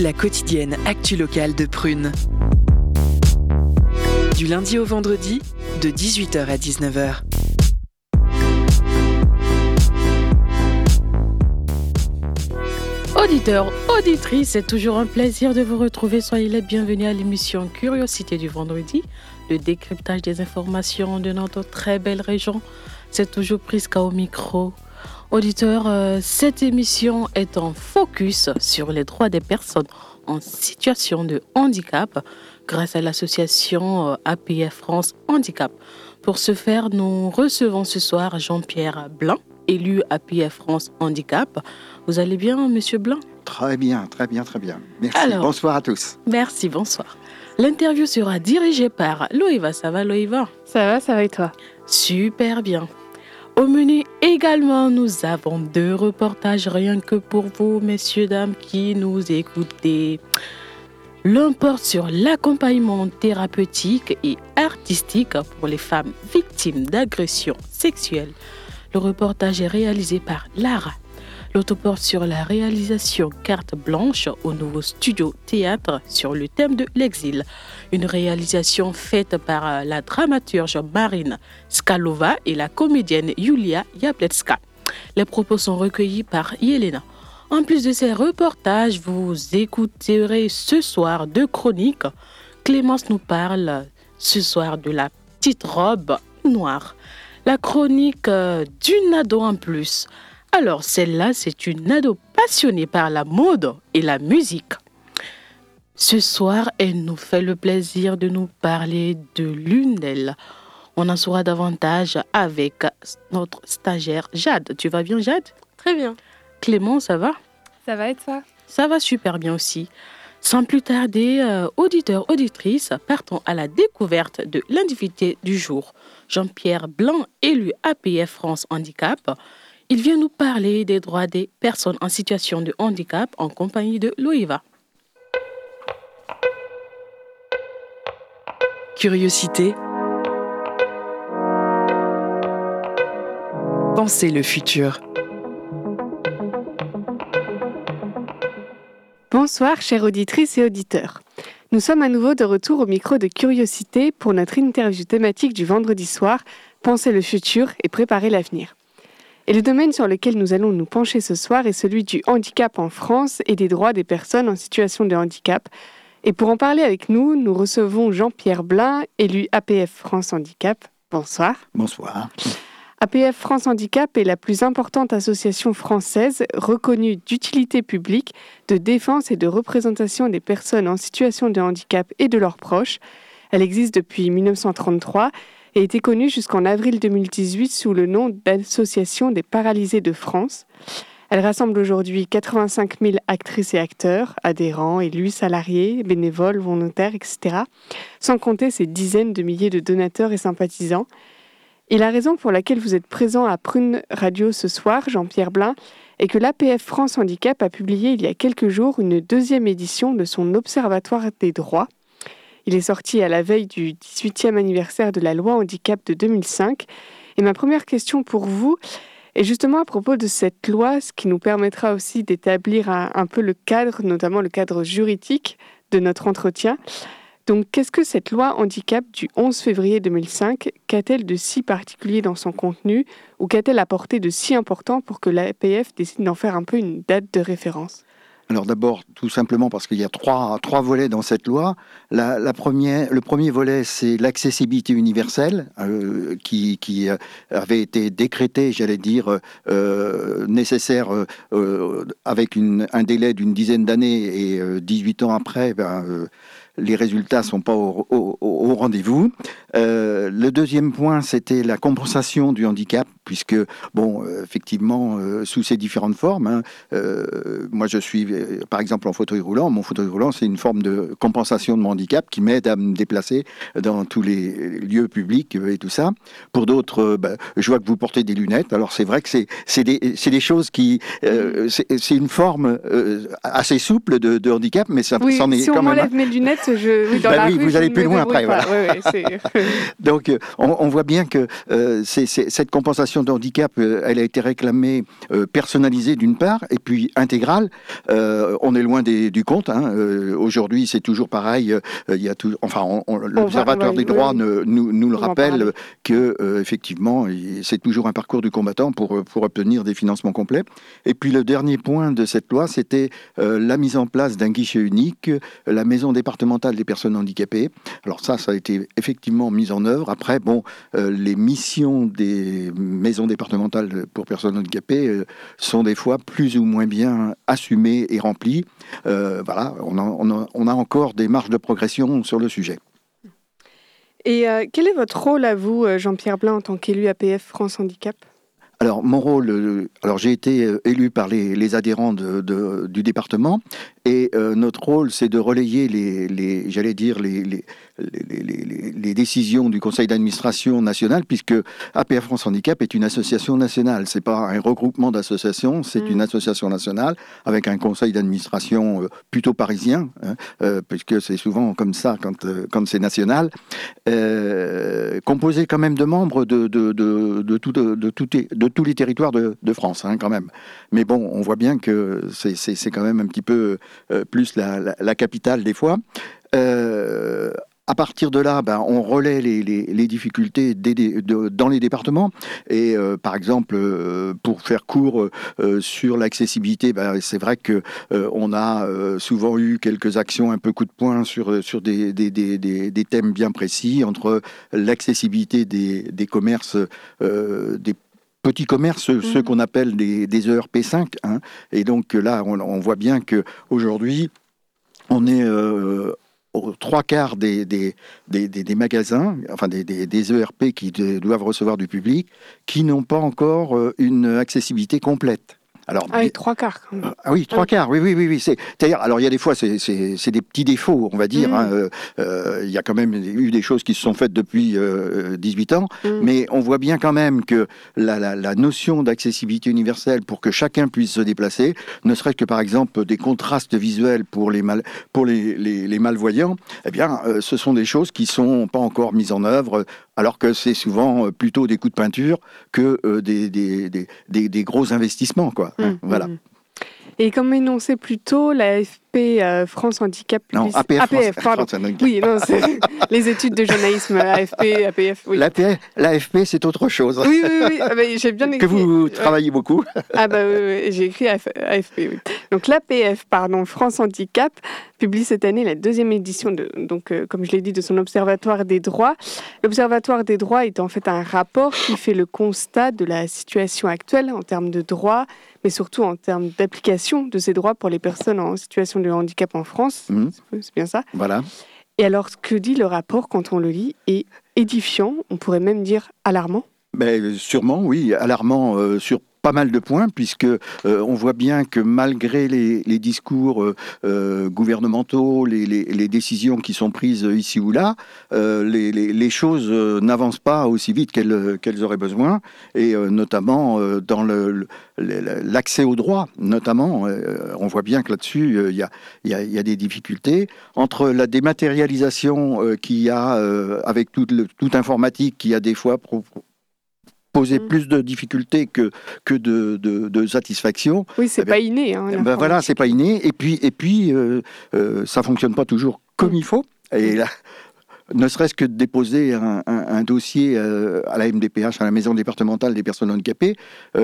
La quotidienne actu locale de Prune. Du lundi au vendredi, de 18h à 19h. Auditeurs, auditrices, c'est toujours un plaisir de vous retrouver. Soyez les bienvenus à l'émission Curiosité du vendredi, le décryptage des informations de notre très belle région. C'est toujours Prisca au micro. Auditeurs, euh, cette émission est en focus sur les droits des personnes en situation de handicap grâce à l'association euh, APF France Handicap. Pour ce faire, nous recevons ce soir Jean-Pierre Blanc, élu APF France Handicap. Vous allez bien, monsieur Blanc? Très bien, très bien, très bien. Merci. bonsoir à tous. Merci, bonsoir. L'interview sera dirigée par Loïva. Ça va, Loïva? Ça va, ça va et toi? Super bien. Au menu également, nous avons deux reportages rien que pour vous, messieurs, dames, qui nous écoutez. L'un porte sur l'accompagnement thérapeutique et artistique pour les femmes victimes d'agressions sexuelles. Le reportage est réalisé par Lara L'autoporte sur la réalisation carte blanche au nouveau studio théâtre sur le thème de l'exil. Une réalisation faite par la dramaturge Marine Skalova et la comédienne Yulia Yabletska. Les propos sont recueillis par Yelena. En plus de ces reportages, vous écouterez ce soir deux chroniques. Clémence nous parle ce soir de la petite robe noire. La chronique euh, d'une ado en plus. Alors celle-là, c'est une ado passionnée par la mode et la musique. Ce soir, elle nous fait le plaisir de nous parler de l'une d'elles. On en saura davantage avec notre stagiaire Jade. Tu vas bien Jade? Très bien. Clément, ça va? Ça va et toi? Ça va super bien aussi. Sans plus tarder, euh, auditeurs, auditrices, partons à la découverte de l'individu du jour. Jean-Pierre Blanc, élu APF France Handicap. Il vient nous parler des droits des personnes en situation de handicap en compagnie de Loïva. Curiosité. Pensez le futur. Bonsoir, chères auditrices et auditeurs. Nous sommes à nouveau de retour au micro de Curiosité pour notre interview thématique du vendredi soir, Pensez le futur et préparer l'avenir. Et le domaine sur lequel nous allons nous pencher ce soir est celui du handicap en France et des droits des personnes en situation de handicap. Et pour en parler avec nous, nous recevons Jean-Pierre Blin, élu APF France Handicap. Bonsoir. Bonsoir. APF France Handicap est la plus importante association française reconnue d'utilité publique, de défense et de représentation des personnes en situation de handicap et de leurs proches. Elle existe depuis 1933 et était connue jusqu'en avril 2018 sous le nom d'Association des paralysés de France. Elle rassemble aujourd'hui 85 000 actrices et acteurs, adhérents, élus, salariés, bénévoles, volontaires, etc., sans compter ces dizaines de milliers de donateurs et sympathisants. Et la raison pour laquelle vous êtes présent à Prune Radio ce soir, Jean-Pierre Blin, est que l'APF France Handicap a publié il y a quelques jours une deuxième édition de son Observatoire des droits, il est sorti à la veille du 18e anniversaire de la loi handicap de 2005. Et ma première question pour vous est justement à propos de cette loi, ce qui nous permettra aussi d'établir un, peu le cadre, notamment le cadre juridique de notre entretien. Donc, qu'est-ce que cette loi handicap du 11 février 2005 Qu'a-t-elle de si particulier dans son contenu ou qu'a-t-elle apporté de si important pour que l'APF décide d'en faire un peu une date de référence? Alors d'abord, tout simplement parce qu'il y a trois, trois volets dans cette loi. La, première, le premier volet, c'est l'accessibilité universelle, euh, qui, euh, avait été décrété, j'allais dire, euh, nécessaire avec un délai d'une dizaine d'années et 18 ans après, ben, les résultats sont pas au, au, rendez-vous. Euh, le deuxième point, c'était la compensation du handicap, puisque, bon, euh, effectivement, euh, sous ces différentes formes, hein, moi je suis, par exemple, en fauteuil roulant. Mon fauteuil roulant, c'est une forme de compensation de mon handicap qui m'aide à me déplacer dans tous les lieux publics et tout ça. Pour d'autres, bah, je vois que vous portez des lunettes. Alors c'est vrai que c'est des, des, choses qui... c'est une forme assez souple de, de handicap, mais ça, oui, est si quand on même... mes lunettes, oui, bah vous allez plus loin après. Donc, on, voit bien que euh, cette compensation de handicap, elle a été réclamée personnalisée d'une part, et puis intégrale. on est loin du compte. Hein. Aujourd'hui, c'est toujours pareil. Il y a tout, enfin, l'Observatoire des droits nous, le rappelle que effectivement, c'est toujours un parcours du combattant pour pour obtenir des financements complets. Et puis le dernier point de cette loi, c'était la mise en place d'un guichet unique, la maison départementale des personnes handicapées. Alors ça, ça a été effectivement mis en œuvre. Après, bon, euh, les missions des maisons départementales pour personnes handicapées euh, sont des fois plus ou moins bien assumées et remplies. Euh, voilà, on a, on a, encore des marges de progression sur le sujet. Et quel est votre rôle à vous, Jean-Pierre Blin, en tant qu'élu APF France Handicap? Alors, mon rôle, alors j'ai été élu par les, adhérents du département et notre rôle, c'est de relayer les, j'allais dire, les, les, décisions du conseil d'administration national, puisque APF France Handicap est une association nationale. C'est pas un regroupement d'associations, c'est mm. une association nationale avec un conseil d'administration euh, plutôt parisien, hein, euh, puisque c'est souvent comme ça quand, euh, quand c'est national, composé quand même de membres de, de, de, de, tout, de, de, tous les territoires de, France, hein, quand même. Mais bon, on voit bien que c'est quand même un petit peu plus la, capitale des fois. Euh, à partir de là, ben, on relaie les, difficultés dans les départements. Et euh, par exemple, euh, pour faire court euh, sur l'accessibilité, ben, c'est vrai que on a souvent eu quelques actions un peu coup de poing sur, sur des, des, thèmes bien précis entre l'accessibilité des, commerces, des petits commerces, ceux mmh. qu'on appelle des, des ERP5. Hein. Et donc là, on, on voit bien que aujourd'hui, on est aux trois quarts des, des, des, magasins, enfin des, ERP qui doivent recevoir du public, qui n'ont pas encore euh, une accessibilité complète. Alors, ah oui, trois quarts. Ah oui, trois quarts, oui, oui, oui. oui. C'est-à-dire, alors il y a des fois, c'est des petits défauts, on va dire. Mm. Hein. Euh, euh, il y a quand même eu des choses qui se sont faites depuis 18 euh, ans, mm. mais on voit bien quand même que la, la, notion d'accessibilité universelle pour que chacun puisse se déplacer, ne serait-ce que par exemple des contrastes visuels pour les, mal, pour les, les, les malvoyants, eh bien, ce sont des choses qui sont pas encore mises en œuvre alors que c'est souvent euh, plutôt des coups de peinture que euh, des, des, des, des, gros investissements. Quoi. Mmh, voilà. Mmh. Et comme énoncé plus tôt, l'AFP euh, France Handicap Non, APF, pardon. oui, non, c'est les études de journalisme, AFP, APF. Oui. L'AFP, c'est autre chose. Oui, oui, oui. Ah, j'ai bien écrit. Que vous travaillez beaucoup. Ah, bah oui, j'ai écrit AFP, oui. Donc, l'APF, pardon, France Handicap, publie cette année la deuxième édition, de, donc, euh, comme je l'ai dit, de son Observatoire des droits. L'Observatoire des droits est en fait un rapport qui fait le constat de la situation actuelle en termes de droits, mais surtout en termes d'application de ces droits pour les personnes en situation de handicap en France. Mhm. C'est bien ça Voilà. Et alors, ce que dit le rapport quand on le lit est édifiant, on pourrait même dire alarmant ben, Sûrement, oui, alarmant euh, sur pas mal de points, puisque euh, on voit bien que malgré les, discours euh, euh, gouvernementaux, les, décisions qui sont prises ici ou là, les, choses n'avancent pas aussi vite qu'elles auraient besoin, et notamment dans l'accès aux droits, notamment, on voit bien que là-dessus, il y, a, des difficultés. Entre la dématérialisation qu'il y a avec toute, toute informatique qui a des fois poser mm. plus de difficultés que, que de, de, satisfaction. Oui, c'est eh pas inné. Hein, ben voilà, c'est pas inné. Et puis, et puis euh, euh, ça fonctionne pas toujours comme mm. il faut. Et là, ne serait-ce que de déposer un, un, dossier euh, à la MDPH, à la Maison départementale des personnes handicapées,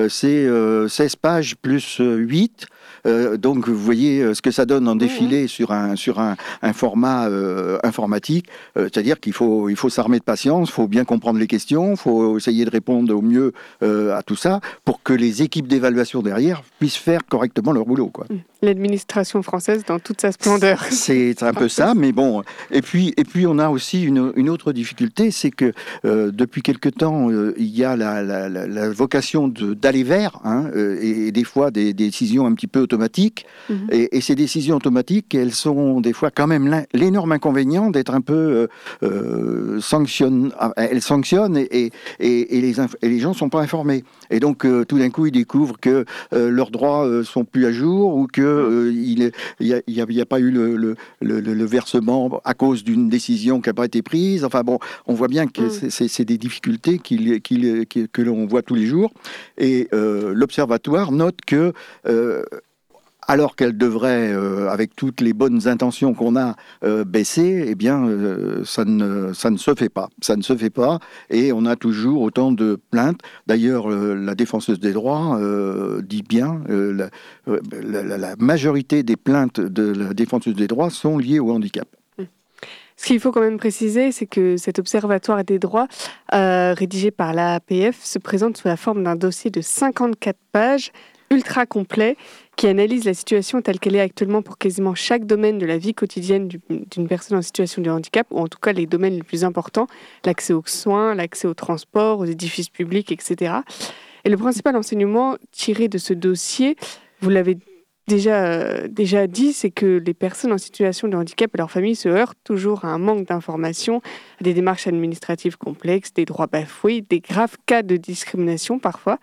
c'est 16 pages plus 8. Euh, donc vous voyez euh, ce que ça donne en défilé sur un, sur un, un format euh, informatique. C'est-à-dire qu'il faut, il faut s'armer de patience, il faut bien comprendre les questions, il faut essayer de répondre au mieux à tout ça pour que les équipes d'évaluation derrière puissent faire correctement leur boulot. Quoi. Mmh. L'administration française dans toute sa splendeur. C'est un peu ça, mais bon. Et puis, et puis on a aussi une, une autre difficulté, c'est que depuis quelque temps, il y a la, la, la, vocation d'aller vers, hein, et, et, des fois des, des décisions un petit peu automatiques. Mhm. Et, ces décisions automatiques, elles sont des fois quand même l'énorme inconvénient d'être un peu euh, euh sanctionne, ah, elles sanctionnent et, et, les, et les gens ne sont pas informés. Et donc euh, tout d'un coup, ils découvrent que euh, leurs droits sont plus à jour ou que qu'il n'y a, a, pas eu le, le, le, versement à cause d'une décision qui n'a pas été prise. Enfin bon, on voit bien que mm. c'est des difficultés que l'on voit tous les jours. Et l'Observatoire note que alors qu'elle devrait, euh, avec toutes les bonnes intentions qu'on a, euh, baisser, eh bien, euh, ça, ne, ça ne se fait pas. Ça ne se fait pas, et on a toujours autant de plaintes. D'ailleurs, la défenseuse des droits dit bien, la, la, majorité des plaintes de la défenseuse des droits sont liées au handicap. Ce qu'il faut quand même préciser, c'est que cet observatoire des droits, rédigé par l'APF, se présente sous la forme d'un dossier de 54 pages ultra complet qui analyse la situation telle qu'elle est actuellement pour quasiment chaque domaine de la vie quotidienne d'une personne en situation de handicap, ou en tout cas les domaines les plus importants, l'accès aux soins, l'accès aux transports, aux édifices publics, etc. Et le principal enseignement tiré de ce dossier, vous l'avez déjà, déjà dit, c'est que les personnes en situation de handicap et leurs familles se heurtent toujours à un manque d'informations, à des démarches administratives complexes, des droits bafoués, des graves cas de discrimination parfois.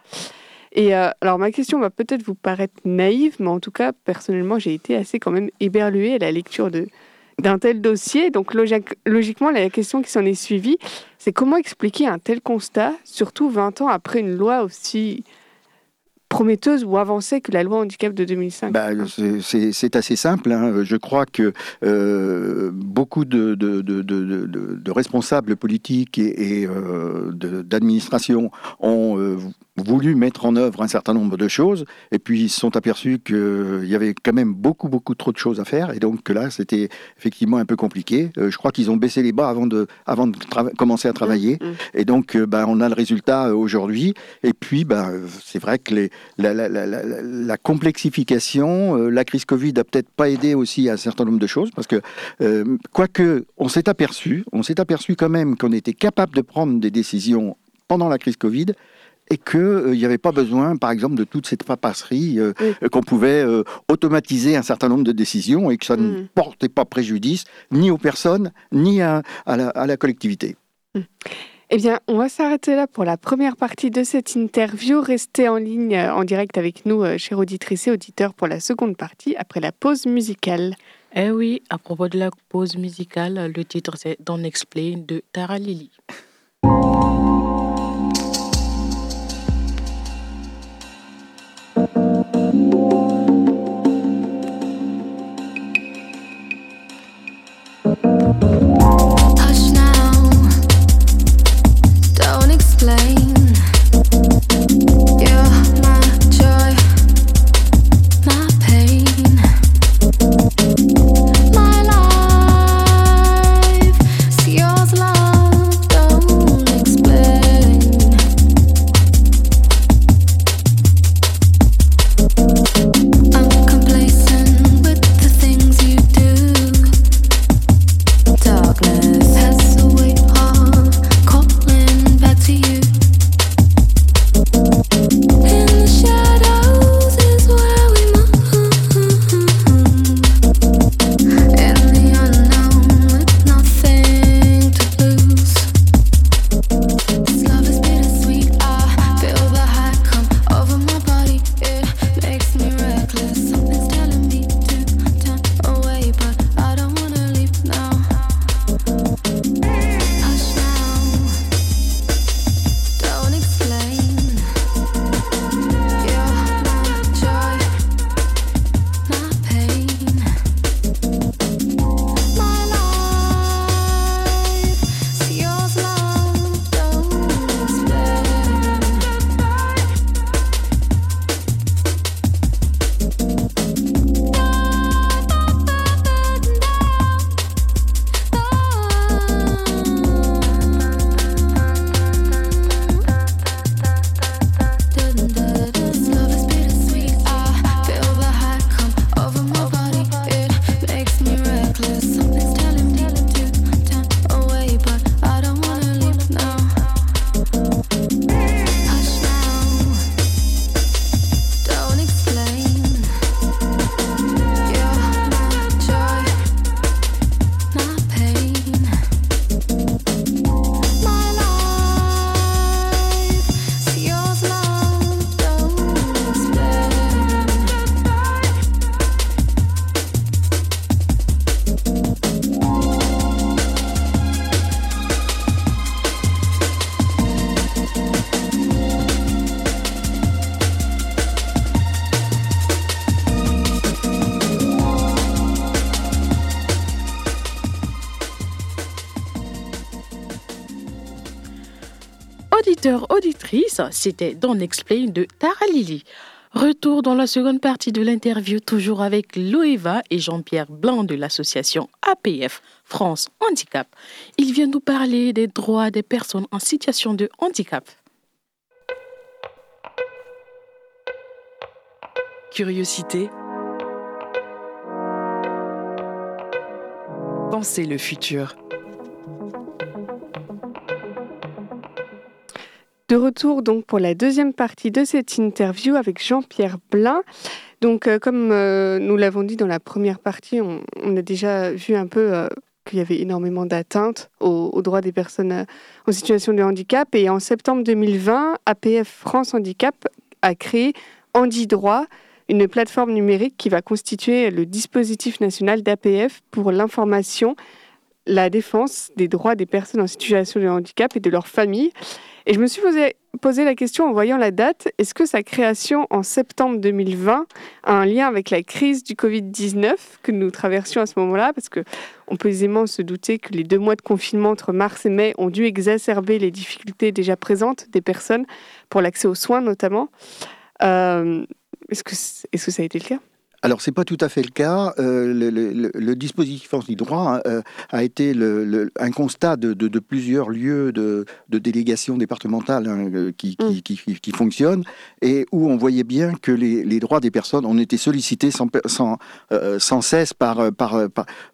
Et euh, alors ma question va peut-être vous paraître naïve, mais en tout cas, personnellement, j'ai été assez quand même éberluée à la lecture de, d'un tel dossier. Donc logiquement, la question qui s'en est suivie, c'est comment expliquer un tel constat, surtout 20 ans après une loi aussi prometteuse ou avancée que la loi handicap de 2005 bah, C'est assez simple. Hein. Je crois que euh, beaucoup de, responsables politiques et, et euh, d'administration ont voulu mettre en œuvre un certain nombre de choses, et puis ils se sont aperçus qu'il y avait quand même beaucoup, beaucoup trop de choses à faire, et donc là, c'était effectivement un peu compliqué. Euh, je crois qu'ils ont baissé les bras avant de, avant de commencer à travailler, mmh, mmh. et donc euh, ben, on a le résultat euh, aujourd'hui, et puis ben, c'est vrai que les, la, la, la, la, complexification, la crise Covid a peut-être pas aidé aussi à un certain nombre de choses, parce que, quoique on s'est aperçu, on s'est aperçu quand même qu'on était capable de prendre des décisions pendant la crise Covid, et qu'il euh, n'y avait pas besoin, par exemple, de toute cette papasserie, euh, euh, qu'on pouvait automatiser un certain nombre de décisions et que ça ne mm. portait pas préjudice ni aux personnes, ni à, la, collectivité. Mm. Eh bien, on va s'arrêter là pour la première partie de cette interview. Restez en ligne en direct avec nous, chers auditrices et auditeurs, pour la seconde partie après la pause musicale. Eh oui, à propos de la pause musicale, le titre c'est Don't Explain de Tara Lily. C'était Don Explain de Tara Lily. Retour dans la seconde partie de l'interview, toujours avec Loeva et Jean-Pierre Blanc de l'association APF France Handicap. Il vient nous parler des droits des personnes en situation de handicap. Curiosité. Pensez le futur. De retour donc pour la deuxième partie de cette interview avec Jean-Pierre Blin. Donc euh, comme euh, nous l'avons dit dans la première partie, on, a déjà vu un peu euh, qu'il y avait énormément d'atteintes aux, droits des personnes en situation de handicap. Et en septembre 2020, APF France Handicap a créé HandiDroit, une plateforme numérique qui va constituer le dispositif national d'APF pour l'information, la défense des droits des personnes en situation de handicap et de leurs familles. Et je me suis posé, la question en voyant la date, est-ce que sa création en septembre 2020 a un lien avec la crise du Covid-19 que nous traversions à ce moment-là? Parce que on peut aisément se douter que les deux mois de confinement entre mars et mai ont dû exacerber les difficultés déjà présentes des personnes pour l'accès aux soins notamment. Euh, est-ce que, est -ce que ça a été le cas? Alors, c'est pas tout à fait le cas. Euh, le, dispositif anti-droit euh, a été un constat de, plusieurs lieux de, délégation départementale hein, euh, qui, mm. qui, qui, fonctionnent et où on voyait bien que les, droits des personnes ont été sollicités sans, sans, sans cesse par, par,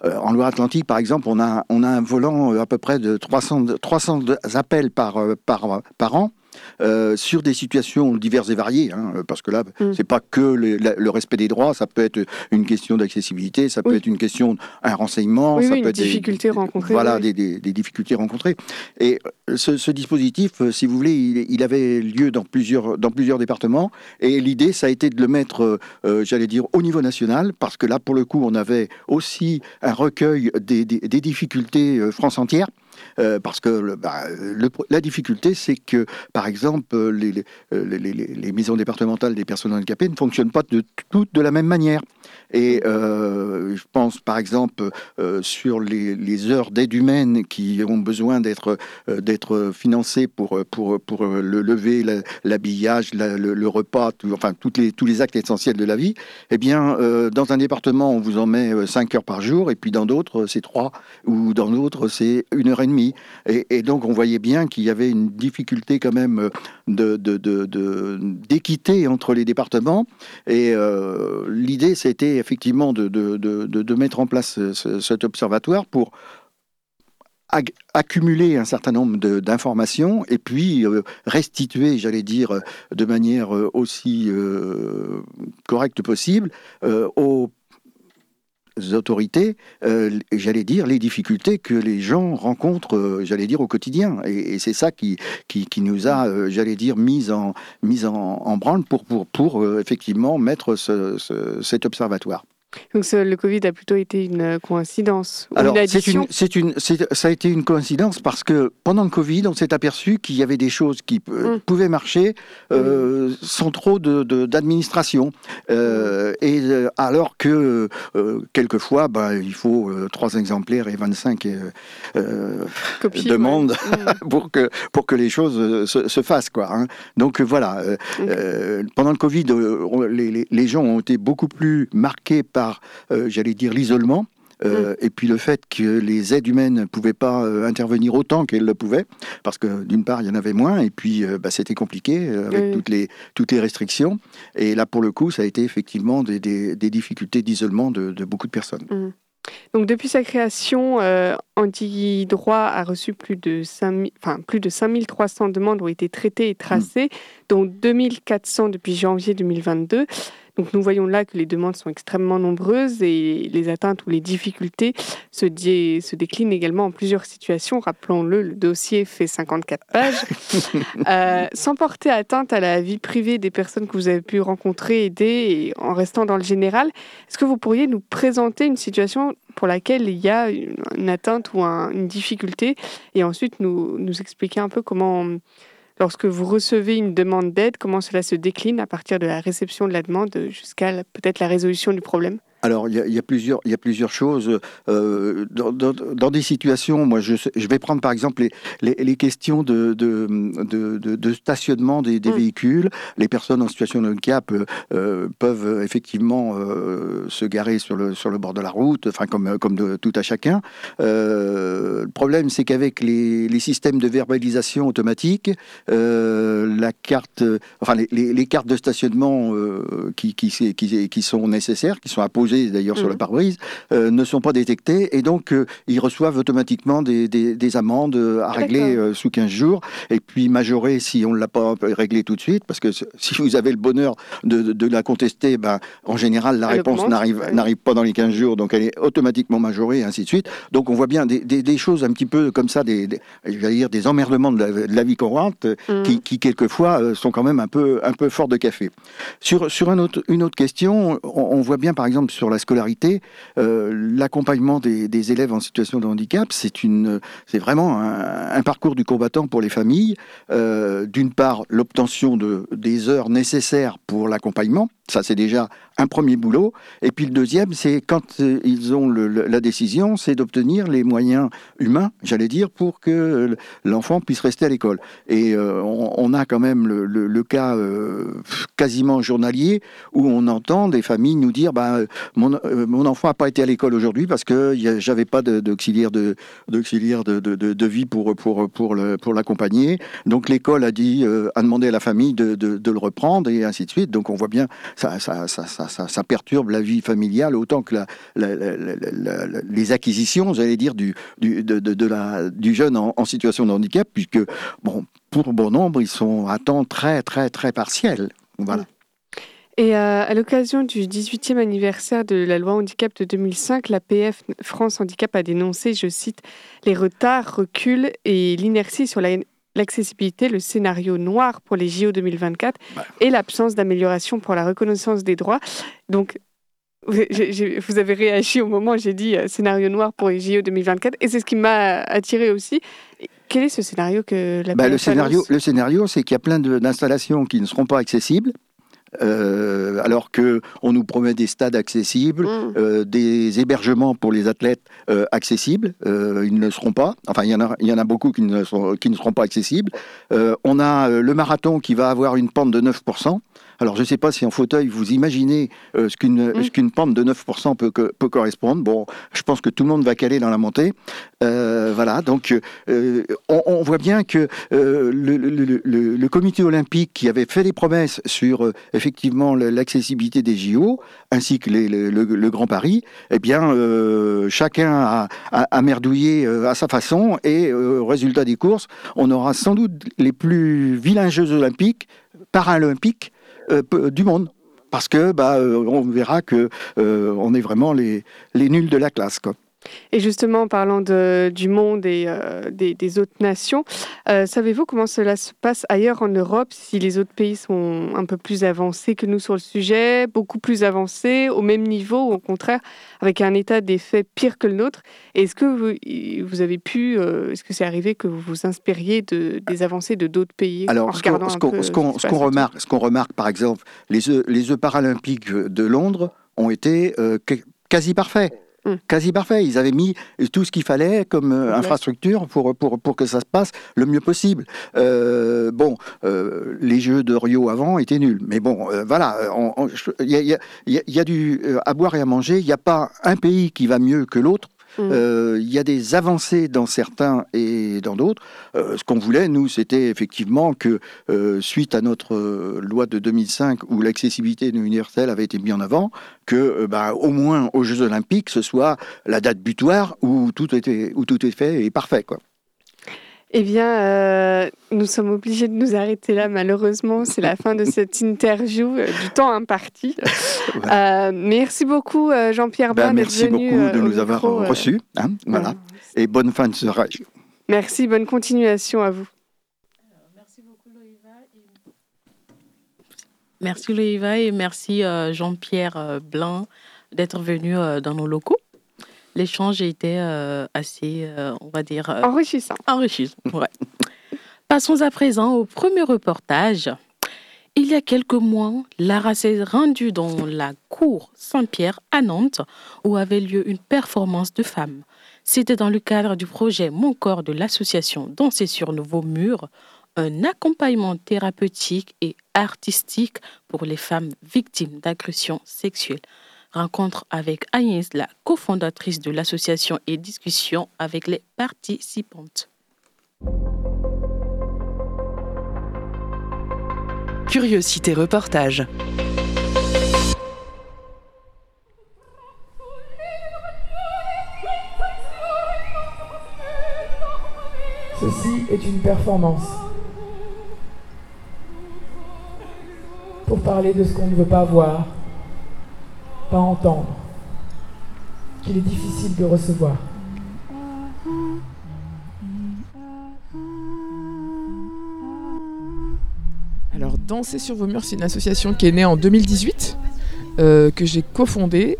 en Loire-Atlantique, par exemple, on a, on a un volant à peu près de 300, 300 appels par, par, par an. Euh, sur des situations diverses et variées, hein, parce que là, mm. c'est pas que le, respect des droits, ça peut être une question d'accessibilité, ça peut être une question d'un renseignement, ça peut être des difficultés rencontrées. Voilà, des, difficultés rencontrées. Et euh, ce, dispositif, euh, si vous voulez, il, avait lieu dans plusieurs, dans plusieurs départements, et l'idée, ça a été de le mettre, j'allais dire, au niveau national, parce que là, pour le coup, on avait aussi un recueil des, des difficultés France entière. Euh, parce que bah, la difficulté, c'est que, par exemple, euh, les, maisons départementales des personnes handicapées ne fonctionnent pas de, toutes de la même manière. Et euh, je pense, par exemple, sur les, heures d'aide humaine qui ont besoin d'être d'être financées pour, pour, pour le lever, l'habillage, le, repas, enfin, toutes les, tous les actes essentiels de la vie, eh bien, dans un département, on vous en met 5 heures par jour, et puis dans d'autres, c'est 3, ou dans d'autres, c'est une heure et donc on voyait bien qu'il y avait une difficulté quand même d'équité de, entre les départements. Et euh, l'idée, c'était effectivement de, mettre en place cet observatoire pour accumuler un certain nombre d'informations et puis euh, restituer, j'allais dire, de manière aussi euh, correcte possible aux autorités, euh, j'allais dire, les difficultés que les gens rencontrent, euh, j'allais dire, au quotidien. Et, c'est ça qui, qui, nous a, euh, j'allais dire, mis en, mis en, branle pour, pour, pour effectivement mettre cet observatoire. Donc le Covid a plutôt été une coïncidence Alors, c'est une, c'est une, ça a été une coïncidence parce que pendant le Covid, on s'est aperçu qu'il y avait des choses qui hum. pouvaient marcher euh, sans trop de, d'administration. Euh, et euh, alors que quelquefois, bah, il faut trois exemplaires et 25 demandes hum. pour, que, pour que les choses se, fassent. Quoi, hein. Donc voilà, pendant le Covid, les, les gens ont été beaucoup plus marqués par euh, j'allais dire, l'isolement. Euh, mm. Et puis le fait que les aides humaines ne pouvaient pas euh, intervenir autant qu'elles le pouvaient, parce que d'une part il y en avait moins, et puis bah, c'était compliqué avec toutes, les, toutes les restrictions. Et là pour le coup, ça a été effectivement des, des, difficultés d'isolement de, beaucoup de personnes. Mm. Donc depuis sa création, Anti-Droit a reçu plus de, 5 enfin, plus de 5300 demandes ont été traitées et tracées, mm. dont 2400 depuis janvier 2022. Donc nous voyons là que les demandes sont extrêmement nombreuses et les atteintes ou les difficultés se, se déclinent également en plusieurs situations. Rappelons-le, le dossier fait 54 pages. Euh, sans porter atteinte à la vie privée des personnes que vous avez pu rencontrer, aider, et en restant dans le général, est-ce que vous pourriez nous présenter une situation pour laquelle il y a une, atteinte ou une difficulté et ensuite nous, nous expliquer un peu comment lorsque vous recevez une demande d'aide, comment cela se décline à partir de la réception de la demande jusqu'à peut-être la résolution du problème? Alors, il y, a plusieurs, il y a plusieurs choses. Euh, dans, des situations, moi, je, je, vais prendre par exemple les, les, questions de, de, de, stationnement des, des mm. véhicules. Les personnes en situation de handicap euh, euh, peuvent effectivement se garer sur le, sur le bord de la route, enfin, comme, comme de, tout à chacun. le problème, c'est qu'avec les, les, systèmes de verbalisation automatique, la carte, enfin, les, les, cartes de stationnement qui, qui, qui, qui sont nécessaires, qui sont d'ailleurs sur le mhm. pare-brise, euh, ne sont pas détectés et donc euh, ils reçoivent automatiquement des, des, amendes euh, à régler sous 15 jours et puis majorées si on ne l'a pas réglé tout de suite parce que si vous avez le bonheur de, de la contester, ben, en général la réponse n'arrive pas dans les 15 jours donc elle est automatiquement majorée et ainsi de suite. Donc on voit bien des, des choses un petit peu comme ça, des, dire des emmerdements de la, vie courante mhm. qui, qui, quelquefois sont quand même un peu, un peu forts de café. Sur, sur un autre, une autre question, on, on voit bien par exemple sur sur la scolarité, euh, l'accompagnement des, élèves en situation de handicap, c'est vraiment un, parcours du combattant pour les familles. Euh, d'une part, l'obtention de, des heures nécessaires pour l'accompagnement, ça, c'est déjà un premier boulot. Et puis le deuxième, c'est quand euh, ils ont la décision, c'est d'obtenir les moyens humains, j'allais dire, pour que l'enfant puisse rester à l'école. Et euh, on, a quand même le, cas euh, quasiment journalier où on entend des familles nous dire bah, mon, enfant n'a pas été à l'école aujourd'hui parce que j'avais pas d'auxiliaire de, vie pour, l'accompagner. Donc l'école a dit, a demandé à la famille de, le reprendre et ainsi de suite. Donc on voit bien ça, perturbe la vie familiale autant que les acquisitions, j'allais dire, du, jeune en, situation de handicap, puisque, pour bon nombre, ils sont à temps très, très, très partiel. Voilà. Et euh, à l'occasion du 18e anniversaire de la loi handicap de 2005, la PF France Handicap a dénoncé, je cite, les retards, reculs et l'inertie sur la l'accessibilité, le scénario noir pour les JO 2024 bah. et l'absence d'amélioration pour la reconnaissance des droits. Donc, vous avez réagi au moment où j'ai dit euh, scénario noir pour les JO 2024 et c'est ce qui m'a attiré aussi. Quel est ce scénario que la bah, le scénario, le scénario, c'est qu'il y a plein d'installations qui ne seront pas accessibles euh, alors que on nous promet des stades accessibles, mm. euh, des hébergements pour les athlètes euh, accessibles, ils ne seront pas. Enfin, il y en a, il y en a beaucoup qui ne, sont, qui ne seront pas accessibles. on a le marathon qui va avoir une pente de 9%. Alors, je ne sais pas si en fauteuil, vous imaginez euh, ce qu'une mm. qu'une pente de 9% peut, peut correspondre. Bon, je pense que tout le monde va caler dans la montée. Euh, voilà, donc euh, on, voit bien que le, le, comité olympique qui avait fait des promesses sur effectivement l'accessibilité des JO, ainsi que le, Grand Paris, eh bien, chacun a, a, merdouillé à sa façon et au résultat des courses, on aura sans doute les plus vilains Jeux olympiques, paralympiques, du monde. Parce que bah, euh, on verra que euh, on est vraiment les, nuls de la classe. Et justement, en parlant de, du monde et euh, des, autres nations, euh, savez-vous comment cela se passe ailleurs en Europe, si les autres pays sont un peu plus avancés que nous sur le sujet, beaucoup plus avancés, au même niveau, ou au contraire, avec un état des faits pire que le nôtre? Est-ce que vous, vous, avez pu, euh, est-ce que c'est arrivé que vous vous inspiriez de, des avancées de d'autres pays Alors, ce qu'on remarque, ce qu'on remarque, par exemple, les Jeux, les Jeux paralympiques de Londres ont été quasi parfaits. Mm. quasi parfait. Ils avaient mis tout ce qu'il fallait comme euh, infrastructure pour, pour, pour, que ça se passe le mieux possible. Euh, bon, euh, les jeux de Rio avant étaient nuls. Mais bon, voilà, il y, y, y, a, du à boire et à manger. Il n'y a pas un pays qui va mieux que l'autre. Mm. Euh, il y a des avancées dans certains et dans d'autres. Euh, ce qu'on voulait, nous, c'était effectivement que, euh, suite à notre loi de 2005 où l'accessibilité universelle avait été mise en avant, que, bah, au moins aux Jeux Olympiques, ce soit la date butoir où tout était, où tout est fait et parfait, quoi. Eh bien, euh, nous sommes obligés de nous arrêter là, malheureusement. C'est la fin de cette interview euh, du temps imparti. Euh, merci beaucoup, Jean-Pierre ben, Merci beaucoup de nous avoir reçus. Hein, voilà. Et bonne fin de soirée. Merci, bonne continuation à vous. merci beaucoup, Loïva. Merci, Loïva, et merci, Jean-Pierre Blanc, d'être venu dans nos locaux l'échange était euh, assez, euh, on va dire... Euh, enrichissant. Enrichissant, ouais. Passons à présent au premier reportage. Il y a quelques mois, Lara s'est rendue dans la cour Saint-Pierre à Nantes où avait lieu une performance de femmes. C'était dans le cadre du projet Mon corps de l'association Danser sur nouveaux murs, un accompagnement thérapeutique et artistique pour les femmes victimes d'agressions sexuelles. Rencontre avec Agnès, la cofondatrice de l'association et discussion avec les participantes. Curiosité reportage. Ceci est une performance. Pour parler de ce qu'on ne veut pas voir, entendre, qu'il est difficile de recevoir. Alors, Danser sur vos murs, c'est une association qui est née en 2018, euh, que j'ai cofondée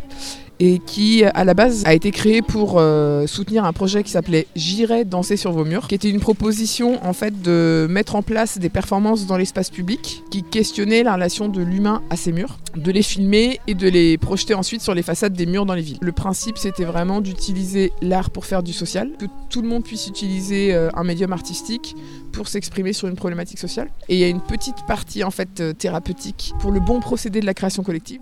et qui à la base a été créé pour euh, soutenir un projet qui s'appelait J'irai danser sur vos murs, qui était une proposition en fait de mettre en place des performances dans l'espace public qui questionnaient la relation de l'humain à ces murs, de les filmer et de les projeter ensuite sur les façades des murs dans les villes. Le principe c'était vraiment d'utiliser l'art pour faire du social, que tout le monde puisse utiliser euh, un médium artistique pour s'exprimer sur une problématique sociale. Et il y a une petite partie en fait euh, thérapeutique pour le bon procédé de la création collective.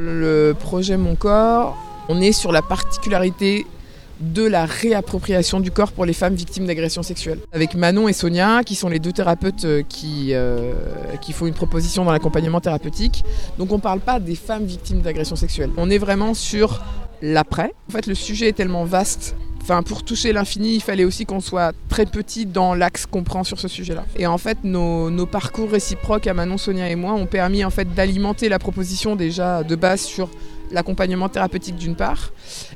Le projet Mon Corps, on est sur la particularité de la réappropriation du corps pour les femmes victimes d'agressions sexuelles. Avec Manon et Sonia, qui sont les deux thérapeutes euh, qui, euh, qui font une proposition dans l'accompagnement thérapeutique. Donc on ne parle pas des femmes victimes d'agressions sexuelles. On est vraiment sur l'après. En fait, le sujet est tellement vaste Enfin, pour toucher l'infini, il fallait aussi qu'on soit très petit dans l'axe qu'on prend sur ce sujet-là. Et en fait, nos, parcours réciproques à Manon, Sonia et moi ont permis en fait d'alimenter la proposition déjà de base sur l'accompagnement thérapeutique d'une part.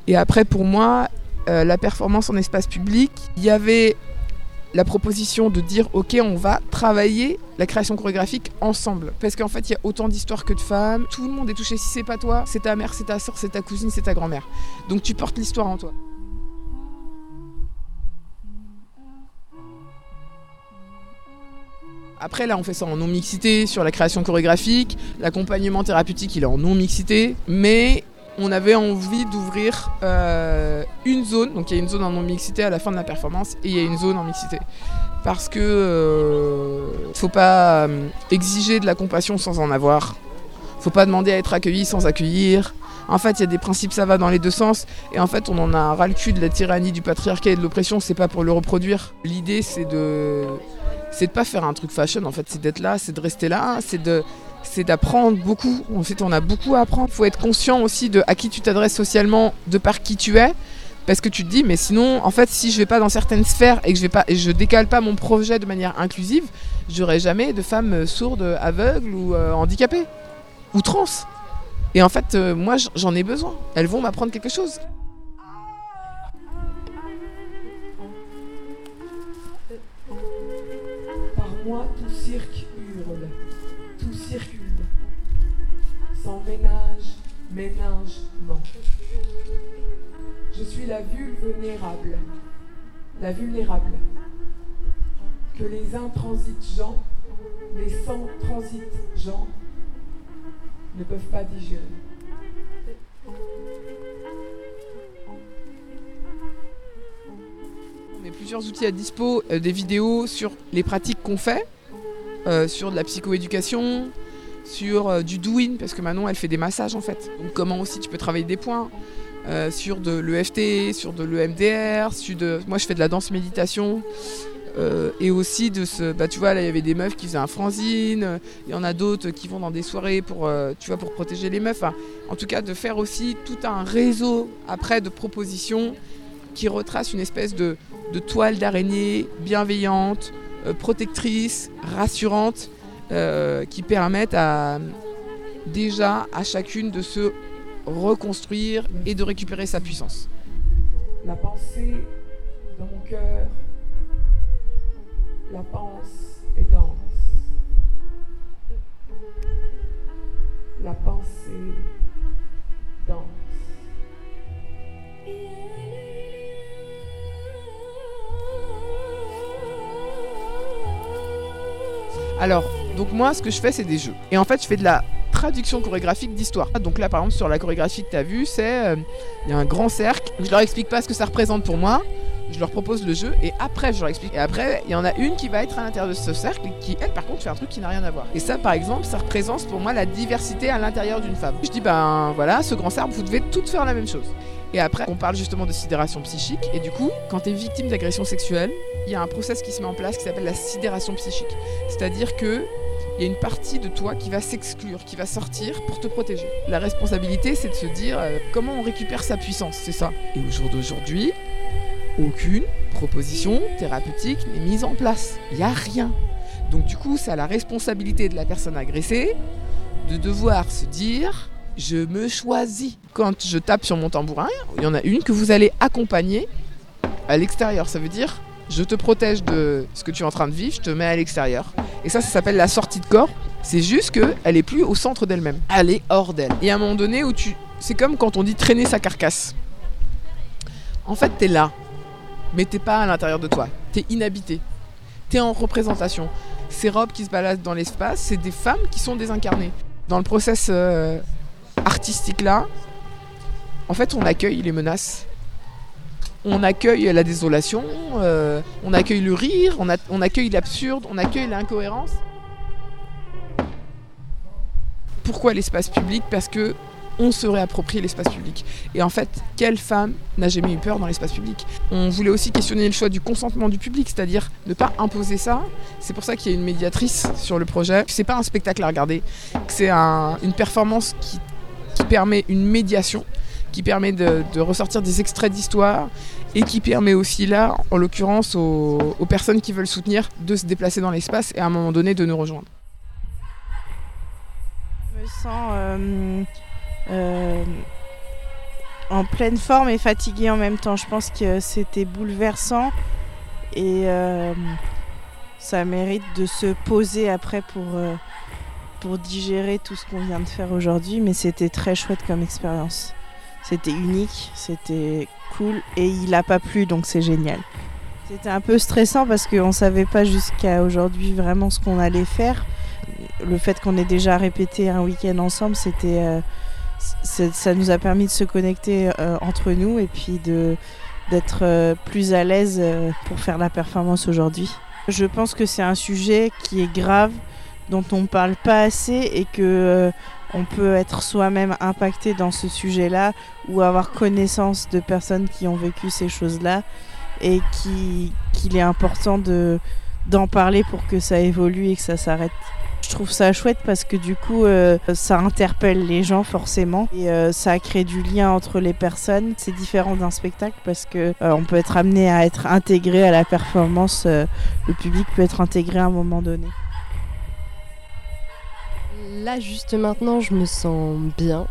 Et après, pour moi, euh, la performance en espace public, il y avait la proposition de dire ok on va travailler la création chorégraphique ensemble. Parce qu'en fait il y a autant d'histoires que de femmes. Tout le monde est touché. Si c'est pas toi c'est ta mère c'est ta soeur c'est ta cousine c'est ta grand-mère. Donc tu portes l'histoire en toi Après, là, on fait ça en non-mixité sur la création chorégraphique. L'accompagnement thérapeutique, il est en non-mixité. Mais on avait envie d'ouvrir euh, une zone. Donc, il y a une zone en non-mixité à la fin de la performance et il y a une zone en mixité. Parce que euh, faut pas euh, exiger de la compassion sans en avoir. Faut pas demander à être accueilli sans accueillir. En fait, il y a des principes, ça va dans les deux sens. Et en fait, on en a ras le cul de la tyrannie, du patriarcat et de l'oppression. C'est pas pour le reproduire. L'idée, c'est de c'est de pas faire un truc fashion en fait, c'est d'être là, c'est de rester là, c'est de c'est d'apprendre beaucoup. En fait, on a beaucoup à apprendre. Il faut être conscient aussi de à qui tu t'adresses socialement, de par qui tu es. Parce que tu te dis, mais sinon, en fait, si je vais pas dans certaines sphères et que je vais pas, et je décale pas mon projet de manière inclusive, j'aurai jamais de femmes sourdes, aveugles ou euh, handicapées ou trans. Et en fait, euh, moi, j'en ai besoin. Elles vont m'apprendre quelque chose. Sans ménage, ménagement. Je suis la vulnérable, la vulnérable, que les intransigeants, les sans gens ne peuvent pas digérer. On met plusieurs outils à dispo, euh, des vidéos sur les pratiques qu'on fait, euh, sur de la psychoéducation, sur euh, du doing, parce que Manon elle fait des massages en fait. Donc comment aussi tu peux travailler des points, sur de l'EFT, sur de l'EMDR, sur de... moi je fais de la danse méditation. et aussi de ce, bah tu vois là il y avait des meufs qui faisaient un franzine, il y en a d'autres qui vont dans des soirées pour, tu vois, pour protéger les meufs. en tout cas de faire aussi tout un réseau après de propositions qui retrace une espèce de, toile d'araignée bienveillante, euh, protectrice, rassurante, euh, qui permettent à, déjà à chacune de se reconstruire et de récupérer sa puissance. La pensée dans mon cœur, la pense et danse. La pensée danse. Alors, donc moi, ce que je fais, c'est des jeux. Et en fait, je fais de la traduction chorégraphique d'histoire. Donc là, par exemple, sur la chorégraphie que tu as vue, c'est euh, il y a un grand cercle. Je leur explique pas ce que ça représente pour moi. Je leur propose le jeu et après je leur explique. Et après, il y en a une qui va être à l'intérieur de ce cercle et qui, elle, par contre, fait un truc qui n'a rien à voir. Et ça, par exemple, ça représente pour moi la diversité à l'intérieur d'une femme. Je dis, ben voilà, ce grand cercle, vous devez toutes faire la même chose. Et après, on parle justement de sidération psychique. Et du coup, quand tu es victime d'agression sexuelle, il y a un process qui se met en place qui s'appelle la sidération psychique. C'est-à-dire que il une partie de toi qui va s'exclure, qui va sortir pour te protéger. La responsabilité, c'est de se dire euh, comment on récupère sa puissance, c'est ça. Et au jour d'aujourd'hui, aucune proposition thérapeutique n'est mise en place. Il n'y a rien. Donc du coup, c'est à la responsabilité de la personne agressée de devoir se dire je me choisis. Quand je tape sur mon tambourin, il y en a une que vous allez accompagner à l'extérieur. Ça veut dire je te protège de ce que tu es en train de vivre, je te mets à l'extérieur. Et ça, ça s'appelle la sortie de corps. C'est juste qu'elle est plus au centre d'elle-même. Elle est hors d'elle. Et à un moment donné tu. C'est comme quand on dit traîner sa carcasse. En fait, t'es là. Mais t'es pas à l'intérieur de toi. T'es inhabité. T'es en représentation. Ces robes qui se baladent dans l'espace, c'est des femmes qui sont désincarnées. Dans le process euh, artistique là, en fait, on accueille les menaces on accueille la désolation, euh, on accueille le rire, on, accueille l'absurde, on accueille l'incohérence. Pourquoi l'espace public? Parce que on se réapproprie l'espace public. Et en fait, quelle femme n'a jamais eu peur dans l'espace public? On voulait aussi questionner le choix du consentement du public, c'est-à-dire ne pas imposer ça. C'est pour ça qu'il y a une médiatrice sur le projet. C'est pas un spectacle à regarder, c'est une performance qui permet une médiation qui permet de, ressortir des extraits d'histoire et qui permet aussi là, en l'occurrence, aux, personnes qui veulent soutenir de se déplacer dans l'espace et à un moment donné de nous rejoindre. Je me sens euh, euh, en pleine forme et fatiguée en même temps. Je pense que c'était bouleversant et euh, ça mérite de se poser après pour, pour digérer tout ce qu'on vient de faire aujourd'hui, mais c'était très chouette comme expérience. C'était unique, c'était cool et il n'a pas plu donc c'est génial. C'était un peu stressant parce qu'on savait pas jusqu'à aujourd'hui vraiment ce qu'on allait faire. Le fait qu'on ait déjà répété un week-end ensemble, c'était, euh, ça nous a permis de se connecter euh, entre nous et puis de, d'être euh, plus à l'aise pour faire la performance aujourd'hui. Je pense que c'est un sujet qui est grave, dont on parle pas assez et que on peut être soi-même impacté dans ce sujet-là ou avoir connaissance de personnes qui ont vécu ces choses-là et qu'il est important de d'en parler pour que ça évolue et que ça s'arrête. Je trouve ça chouette parce que du coup, euh, ça interpelle les gens forcément et euh, ça crée du lien entre les personnes. C'est différent d'un spectacle parce que euh, on peut être amené à être intégré à la performance. le public peut être intégré à un moment donné. Là, juste maintenant, je me sens bien.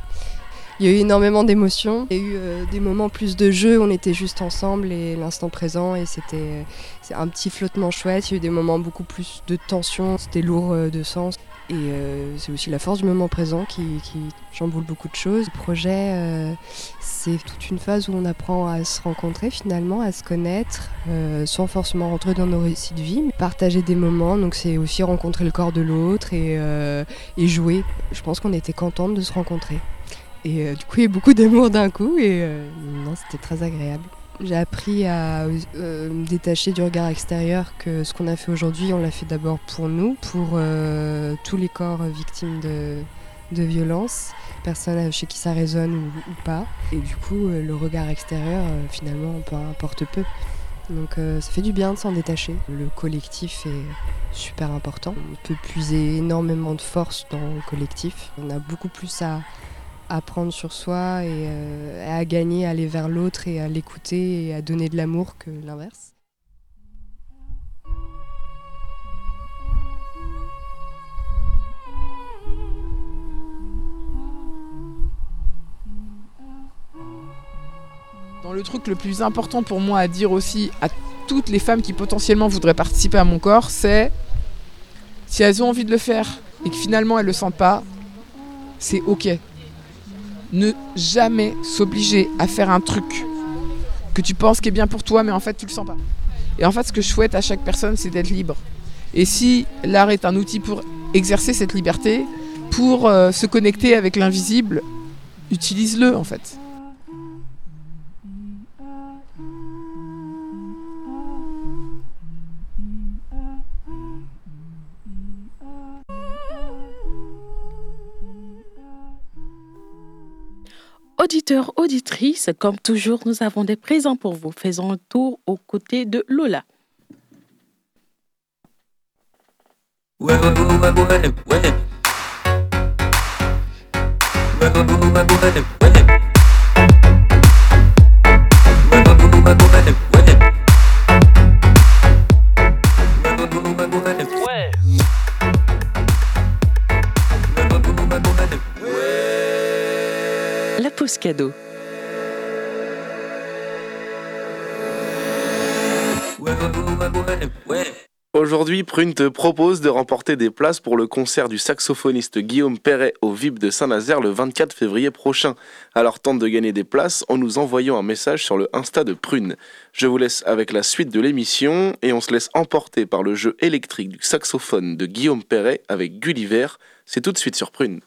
Il y a eu énormément d'émotions. Il y a eu euh, des moments plus de jeu, on était juste ensemble et l'instant présent et c'était un petit flottement chouette. Il y a eu des moments beaucoup plus de tension, c'était lourd euh, de sens. Et euh, c'est aussi la force du moment présent qui, chamboule beaucoup de choses. Le projet, euh, c'est toute une phase où on apprend à se rencontrer finalement, à se connaître, euh, sans forcément rentrer dans nos récits de vie, mais partager des moments. Donc c'est aussi rencontrer le corps de l'autre et, et, jouer. Je pense qu'on était contente de se rencontrer. Et du coup, il y a beaucoup d'amour d'un coup et non, c'était très agréable. J'ai appris à euh, me détacher du regard extérieur que ce qu'on a fait aujourd'hui, on l'a fait d'abord pour nous, pour euh, tous les corps victimes de, de violences, personnes chez qui ça résonne ou, pas. Et du coup, euh, le regard extérieur, finalement, peu importe peu. Donc ça fait du bien de s'en détacher. Le collectif est super important. On peut puiser énormément de force dans le collectif. On a beaucoup plus à, à prendre sur soi et euh, à gagner, à aller vers l'autre et à l'écouter et à donner de l'amour que l'inverse. Dans le truc le plus important pour moi à dire aussi à toutes les femmes qui potentiellement voudraient participer à mon corps, c'est si elles ont envie de le faire et que finalement elles le sentent pas, c'est ok ne jamais s'obliger à faire un truc que tu penses qui est bien pour toi, mais en fait tu le sens pas. Et en fait, ce que je souhaite à chaque personne, c'est d'être libre. Et si l'art est un outil pour exercer cette liberté, pour euh, se connecter avec l'invisible, utilise-le en fait. Auditeurs, auditrices, comme toujours, nous avons des présents pour vous. Faisons un tour aux côtés de Lola. Aujourd'hui, Prune te propose de remporter des places pour le concert du saxophoniste Guillaume Perret au VIP de Saint-Nazaire le 24 février prochain. Alors tente de gagner des places en nous envoyant un message sur le Insta de Prune. Je vous laisse avec la suite de l'émission et on se laisse emporter par le jeu électrique du saxophone de Guillaume Perret avec Gulliver. C'est tout de suite sur Prune.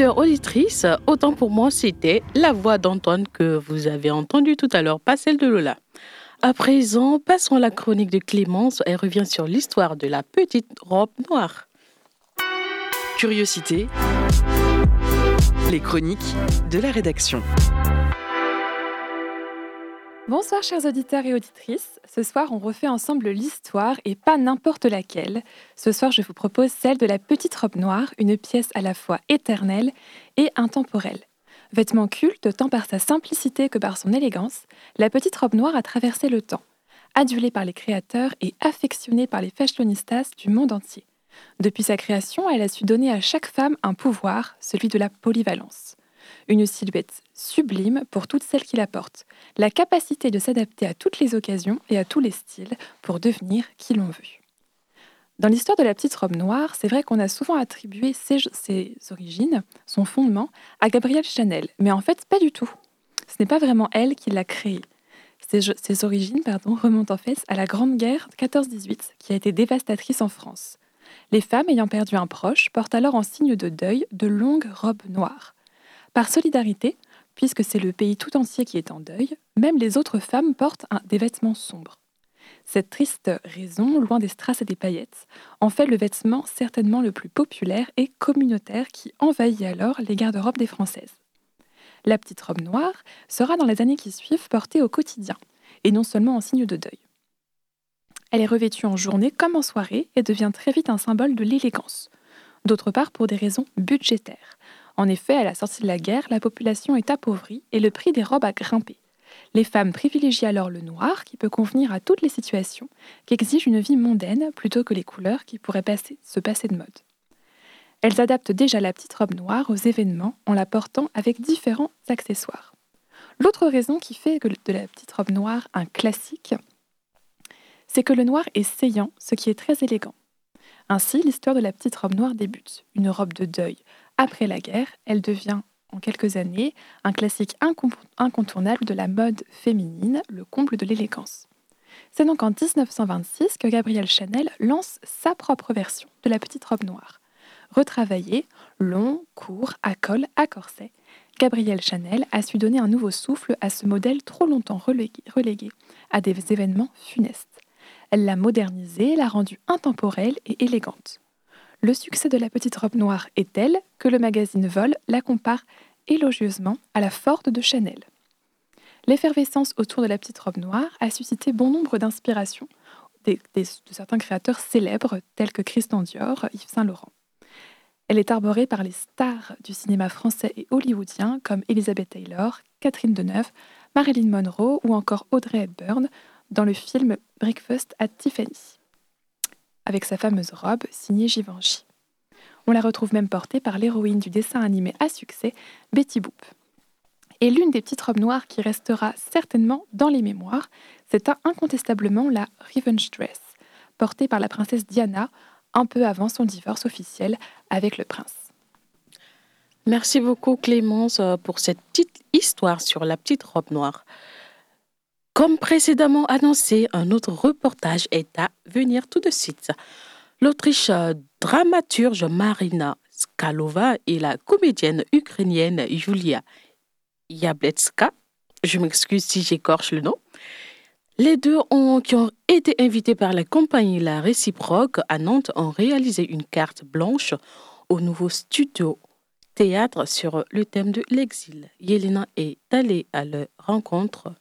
Auditeurs, auditrices, autant pour moi, c'était la voix d'Antoine que vous avez entendue tout à l'heure, pas celle de Lola. À présent, passons à la chronique de Clémence. Elle revient sur l'histoire de la petite robe noire. Curiosité. Les chroniques de la rédaction. Bonsoir chers auditeurs et auditrices. Ce soir, on refait ensemble l'histoire et pas n'importe laquelle. Ce soir, je vous propose celle de la petite robe noire, une pièce à la fois éternelle et intemporelle. Vêtement culte tant par sa simplicité que par son élégance, la petite robe noire a traversé le temps, adulée par les créateurs et affectionnée par les fashionistas du monde entier. Depuis sa création, elle a su donner à chaque femme un pouvoir, celui de la polyvalence. Une silhouette sublime pour toutes celles qui la portent, la capacité de s'adapter à toutes les occasions et à tous les styles pour devenir qui l'on veut. Dans l'histoire de la petite robe noire, c'est vrai qu'on a souvent attribué ses, origines, son fondement, à Gabrielle Chanel, mais en fait pas du tout. Ce n'est pas vraiment elle qui l'a créée. Ses, origines remontent en fait à la Grande Guerre 14-18, qui a été dévastatrice en France. Les femmes ayant perdu un proche portent alors en signe de deuil de longues robes noires. Par solidarité, puisque c'est le pays tout entier qui est en deuil, même les autres femmes portent des vêtements sombres. Cette triste raison, loin des strass et des paillettes, en fait le vêtement certainement le plus populaire et communautaire qui envahit alors les garde-robes des Françaises. La petite robe noire sera dans les années qui suivent portée au quotidien, et non seulement en signe de deuil. Elle est revêtue en journée comme en soirée et devient très vite un symbole de l'élégance. D'autre part, pour des raisons budgétaires. En effet, à la sortie de la guerre, la population est appauvrie et le prix des robes a grimpé. Les femmes privilégient alors le noir, qui peut convenir à toutes les situations, qui exigent une vie mondaine plutôt que les couleurs qui pourraient se passer de mode. Elles adaptent déjà la petite robe noire aux événements en la portant avec différents accessoires. L'autre raison qui fait de la petite robe noire un classique, c'est que le noir est saillant, ce qui est très élégant. Ainsi, l'histoire de la petite robe noire débute. Une robe de deuil. Après la guerre, elle devient, en quelques années, un classique incontournable de la mode féminine, le comble de l'élégance. C'est donc en 1926 que Gabrielle Chanel lance sa propre version de la petite robe noire. Retravaillée, long, court, à col, à corset, Gabrielle Chanel a su donner un nouveau souffle à ce modèle trop longtemps relégué, à des événements funestes. Elle l'a modernisée, l'a rendue intemporelle et élégante. Le succès de la petite robe noire est tel que le magazine Vol la compare élogieusement à la Ford de Chanel. L'effervescence autour de la petite robe noire a suscité bon nombre d'inspirations de certains créateurs célèbres tels que Christian Dior, Yves Saint Laurent. Elle est arborée par les stars du cinéma français et hollywoodien comme Elizabeth Taylor, Catherine Deneuve, Marilyn Monroe ou encore Audrey Hepburn, dans le film Breakfast at Tiffany, avec sa fameuse robe signée Givenchy. On la retrouve même portée par l'héroïne du dessin animé à succès, Betty Boop. Et l'une des petites robes noires qui restera certainement dans les mémoires, c'est incontestablement la Revenge Dress, portée par la princesse Diana un peu avant son divorce officiel avec le prince. Merci beaucoup Clémence pour cette petite histoire sur la petite robe noire. Comme précédemment annoncé, un autre reportage est à venir tout de suite. L'Autriche dramaturge Marina Skalova et la comédienne ukrainienne Julia Yabletska, je m'excuse si j'écorche le nom, les deux ont, qui ont été invités par la compagnie La Réciproque à Nantes ont réalisé une carte blanche au nouveau studio théâtre sur le thème de l'exil. Yelena est allée à leur rencontre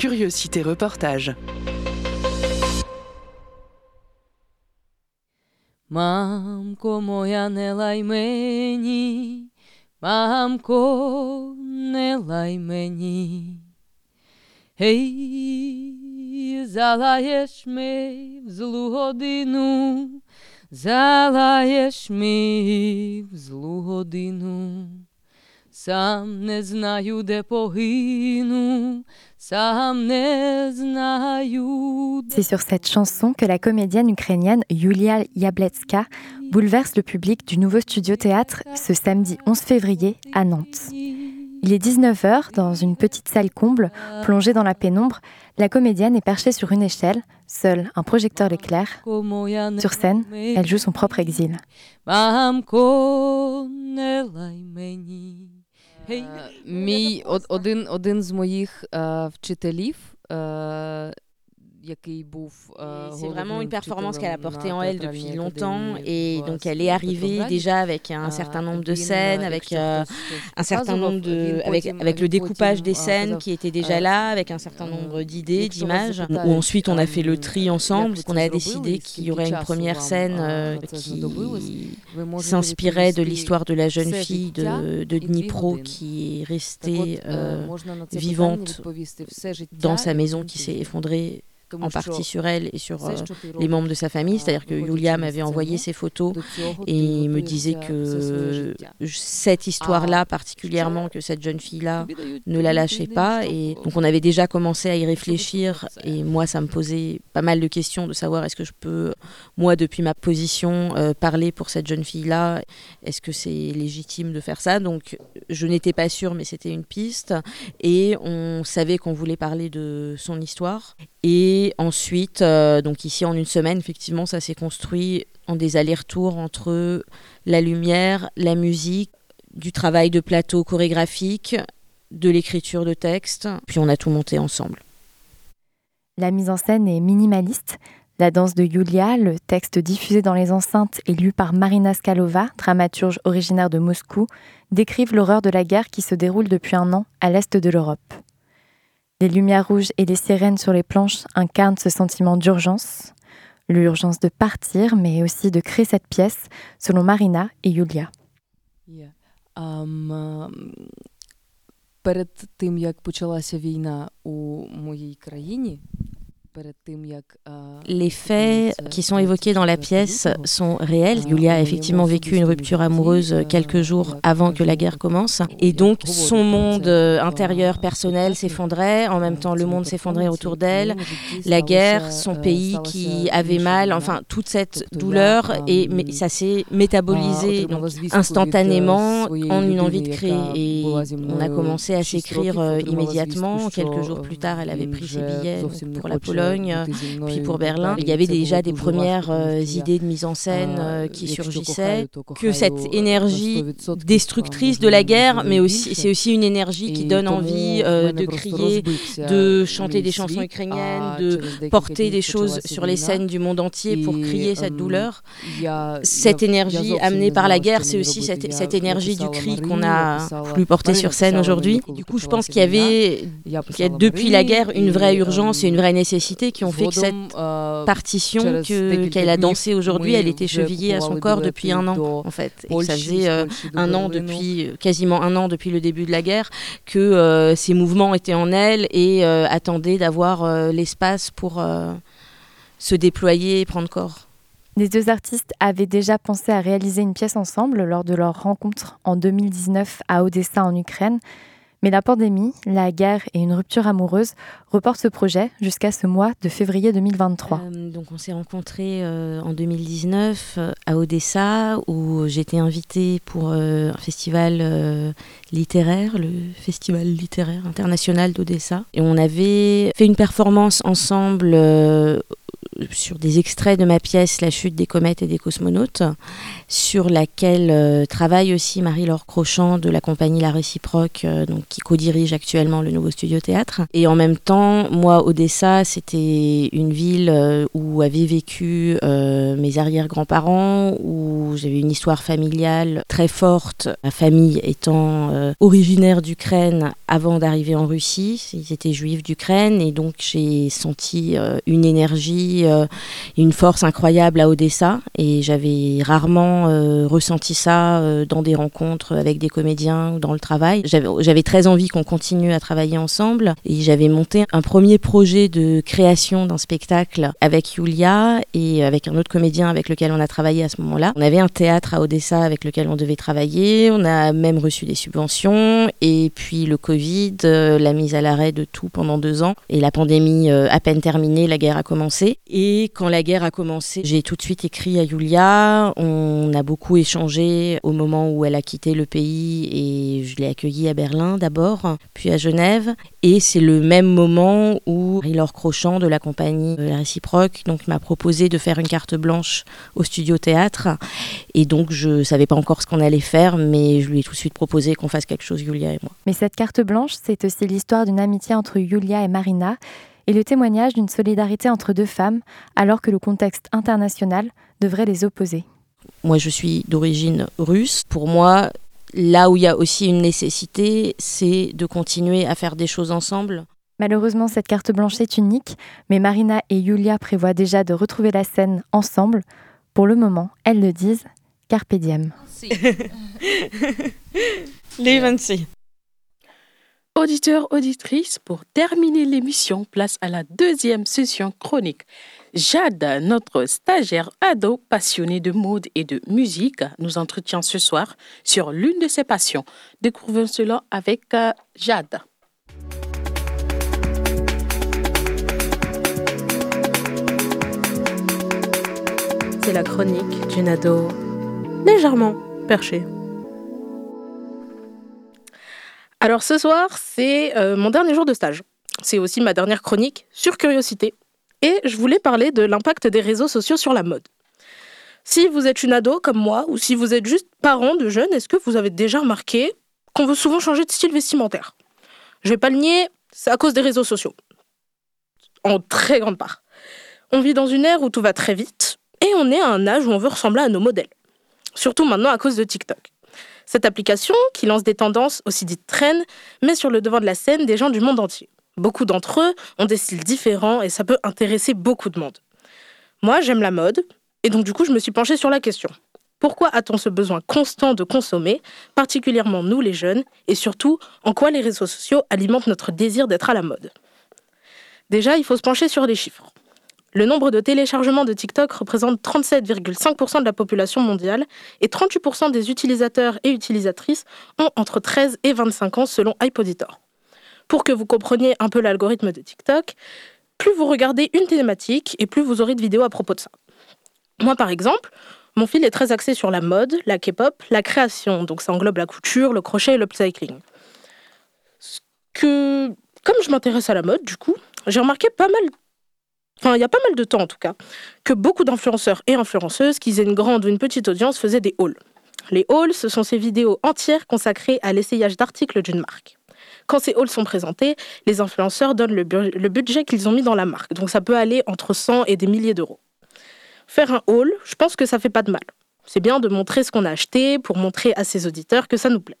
Curiosité reportage. Мамко моя не лай мені, мамко не лай мені. Гей, залаєш ми в злу годину, залаєш ми в злу годину. Сам не знаю, де погину, сам не знаю. C'est sur cette chanson que la comédienne ukrainienne Yulia Yabletska bouleverse le public du nouveau studio théâtre ce samedi 11 février à Nantes. Il est 19h, dans une petite salle comble, plongée dans la pénombre, la comédienne est perchée sur une échelle, seul un projecteur l'éclaire. Sur scène, elle joue son propre exil. Е, Мій од- один, один з моїх е, вчителів, е, який був е, C'est vraiment головним une performance qu'elle a вчителем portée на en elle театральній depuis академії longtemps в et donc elle est arrivée Петрограді. déjà avec un А, certain nombre de він, scènes, е, avec якщо euh, хтось щось un certain показував, nombre de він avec, потім- avec le він découpage потім, des е, scènes казав, qui étaient déjà е, là, avec un certain nombre d'idées, якщо вас d'images, où запитають, ensuite on a fait le tri ем, ensemble, як qu'on це a зробили, décidé і qu'il y скільки aurait une часу première вам, scène е, euh, на це qui знадобилось, ви можете s'inspirait de відповісти l'histoire de la jeune все fille життя de, de і дві Dnipro години. qui est Так restée от, е, euh, можна на це питання vivante відповісти все життя dans sa і maison один qui s'est тиждень. effondrée Тому en partie sur elle et sur euh, les membres de sa famille. C'est-à-dire que Yulia m'avait envoyé ses photos et il me disait que cette histoire-là, particulièrement, que cette jeune fille-là ne la lâchait pas. Et donc on avait déjà commencé à y réfléchir et moi, ça me posait pas mal de questions de savoir est-ce que je peux, moi, depuis ma position, euh, parler pour cette jeune fille-là Est-ce que c'est légitime de faire ça? Donc je n'étais pas sûre, mais c'était une piste. Et on savait qu'on voulait parler de son histoire. Et ensuite, euh, donc ici en une semaine, effectivement, ça s'est construit en des allers-retours entre la lumière, la musique, du travail de plateau chorégraphique, de l'écriture de texte, puis on a tout monté ensemble. La mise en scène est minimaliste. La danse de Yulia, le texte diffusé dans les enceintes et lu par Marina Skalova, dramaturge originaire de Moscou, décrivent l'horreur de la guerre qui se déroule depuis un an à l'est de l'Europe. Les lumières rouges et les sirènes sur les planches incarnent ce sentiment d'urgence, l'urgence de partir, mais aussi de créer cette pièce, selon Marina et Yulia. Є. Ам, ем, перед тим, як почалася війна у моїй країні, Les faits qui sont évoqués dans la pièce sont réels. Julia a effectivement vécu une rupture amoureuse quelques jours avant que la guerre commence. Et donc son monde euh, intérieur personnel s'effondrait. En même temps, le monde s'effondrait autour d'elle. La guerre, son pays qui avait mal, enfin toute cette douleur. Et ça s'est métabolisé instantanément en une envie de créer. Et on a commencé à s'écrire euh, immédiatement. Quelques jours plus tard, elle avait pris ses billets pour la Pologne puis pour Berlin. Il y avait déjà des premières euh, idées de mise en scène euh, qui surgissaient, que cette énergie destructrice de la guerre, mais aussi c'est aussi une énergie qui donne envie euh, de crier, de chanter des chansons ukrainiennes, de porter des choses sur les scènes du monde entier pour crier cette douleur. Cette énergie amenée par la guerre, c'est aussi cette, cette énergie du cri qu'on a voulu porter sur scène aujourd'hui. Du coup, je pense qu'il y avait qu'il y a depuis la guerre une vraie urgence et une vraie nécessité qui ont fait que cette partition que- qu'elle a dansée aujourd'hui, elle était chevillée à son corps depuis un an, en fait. Et que ça faisait euh, un an depuis, quasiment un an depuis le début de la guerre, que euh, ces mouvements étaient en elle et euh, attendaient d'avoir euh, l'espace pour euh, se déployer et prendre corps. Les deux artistes avaient déjà pensé à réaliser une pièce ensemble lors de leur rencontre en 2019 à Odessa en Ukraine, mais la pandémie, la guerre et une rupture amoureuse reportent ce projet jusqu'à ce mois de février 2023. Euh, donc on s'est rencontrés euh, en 2019 euh, à Odessa où j'étais invitée pour un festival littéraire, le Festival littéraire international d'Odessa. Et on avait fait une performance ensemble sur des extraits de ma pièce La chute des comètes et des cosmonautes, sur laquelle euh, travaille aussi Marie-Laure Crochant de la compagnie La Réciproque, euh, donc, qui co-dirige actuellement le nouveau studio théâtre. Et en même temps, moi, Odessa, c'était une ville euh, où avaient vécu mes arrière-grands-parents, où j'avais une histoire familiale très forte, ma famille étant originaire d'Ukraine avant d'arriver en Russie. Ils étaient juifs d'Ukraine et donc j'ai senti une énergie, euh, une force incroyable à Odessa et j'avais rarement euh, ressenti ça euh, dans des rencontres avec des comédiens ou dans le travail. J'avais très envie qu'on continue à travailler ensemble et j'avais monté un premier projet de création d'un spectacle avec Yulia et avec un autre comédien avec lequel on a travaillé à ce moment-là. On avait un théâtre à Odessa avec lequel on devait travailler, on a même reçu des subventions et puis le Covid, la mise à l'arrêt de tout pendant deux ans et la pandémie à peine terminée, la guerre a commencé. Quand la guerre a commencé, j'ai tout de suite écrit à Yulia. On a beaucoup échangé au moment où elle a quitté le pays et je l'ai accueillie à Berlin d'abord, puis à Genève. Et c'est le même moment où Marie-Laure Crochant de la compagnie La Réciproque m'a proposé de faire une carte blanche au studio théâtre. Et donc je savais pas encore ce qu'on allait faire, mais je lui ai tout de suite proposé qu'on fasse quelque chose, Yulia et moi. Mais cette carte blanche, c'est aussi l'histoire d'une amitié entre Yulia et Marina et le témoignage d'une solidarité entre deux femmes alors que le contexte international devrait les opposer. Moi, je suis d'origine russe. Pour moi, là où il y a aussi une nécessité, c'est de continuer à faire des choses ensemble. Malheureusement, cette carte blanche est unique, mais Marina et Yulia prévoient déjà de retrouver la scène ensemble. Pour le moment, elles le disent, carpe diem. Les 26. Auditeurs, auditrices, pour terminer l'émission, place à la deuxième session chronique. Jade, notre stagiaire ado passionné de mode et de musique, nous entretient ce soir sur l'une de ses passions. Découvrons cela avec euh, Jade. C'est la chronique d'une ado légèrement perchée. Alors ce soir, c'est euh, mon dernier jour de stage. C'est aussi ma dernière chronique sur curiosité. Et je voulais parler de l'impact des réseaux sociaux sur la mode. Si vous êtes une ado comme moi, ou si vous êtes juste parent de jeunes, est-ce que vous avez déjà remarqué qu'on veut souvent changer de style vestimentaire? Je vais pas le nier, c'est à cause des réseaux sociaux. En très grande part. On vit dans une ère où tout va très vite, et on est à un âge où on veut ressembler à nos modèles. Surtout maintenant à cause de TikTok. Cette application, qui lance des tendances aussi dites traînes, met sur le devant de la scène des gens du monde entier. Beaucoup d'entre eux ont des styles différents et ça peut intéresser beaucoup de monde. Moi, j'aime la mode, et donc du coup, je me suis penchée sur la question. Pourquoi a-t-on ce besoin constant de consommer, particulièrement nous les jeunes, et surtout, en quoi les réseaux sociaux alimentent notre désir d'être à la mode? Déjà, il faut se pencher sur les chiffres. Le nombre de téléchargements de TikTok représente 37,5% de la population mondiale et 38% des utilisateurs et utilisatrices ont entre 13 et 25 ans selon iPoditor. Pour que vous compreniez un peu l'algorithme de TikTok, plus vous regardez une thématique et plus vous aurez de vidéos à propos de ça. Moi par exemple, mon fil est très axé sur la mode, la K-pop, la création, donc ça englobe la couture, le crochet et l'upcycling. Que, comme je m'intéresse à la mode, du coup, j'ai remarqué pas mal enfin il y a pas mal de temps en tout cas, que beaucoup d'influenceurs et influenceuses, qu'ils aient une grande ou une petite audience, faisaient des hauls. Les hauls, ce sont ces vidéos entières consacrées à l'essayage d'articles d'une marque. Quand ces hauls sont présentés, les influenceurs donnent le, budget qu'ils ont mis dans la marque. Donc ça peut aller entre 100 et des milliers d'euros. Faire un haul, je pense que ça fait pas de mal. C'est bien de montrer ce qu'on a acheté pour montrer à ses auditeurs que ça nous plaît.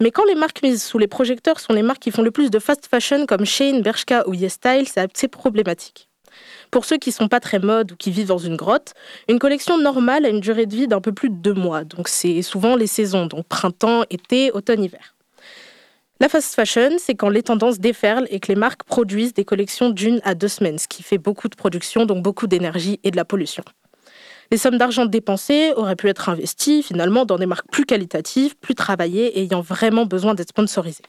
Mais quand les marques mises sous les projecteurs sont les marques qui font le plus de fast fashion comme Shane, Bershka ou YesStyle, c'est problématique. Pour ceux qui sont pas très mode ou qui vivent dans une grotte, une collection normale a une durée de vie d'un peu plus de deux mois. Donc c'est souvent les saisons, donc printemps, été, automne, hiver. La fast fashion, c'est quand les tendances déferlent et que les marques produisent des collections d'une à deux semaines, ce qui fait beaucoup de production, donc beaucoup d'énergie et de la pollution. Les sommes d'argent dépensées auraient pu être investies finalement dans des marques plus qualitatives, plus travaillées et ayant vraiment besoin d'être sponsorisées.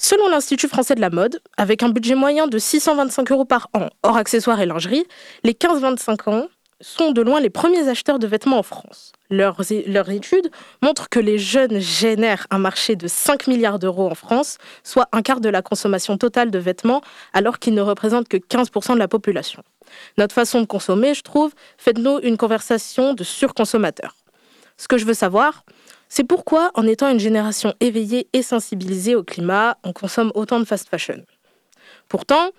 Selon l'Institut français de la mode, avec un budget moyen de 625 euros par an, hors accessoires et lingerie, les 15-25 ans sont de loin les premiers acheteurs de vêtements en France. Leurs, études montrent que les jeunes génèrent un marché de 5 milliards d'euros en France, soit un quart de la consommation totale de vêtements, alors qu'ils ne représentent que 15% de la population. Notre façon de consommer, je trouve, fait de nous une conversation de surconsommateurs. Ce que je veux savoir, c'est pourquoi, en étant une génération éveillée et sensibilisée au climat, on consomme autant de fast fashion. Pourtant,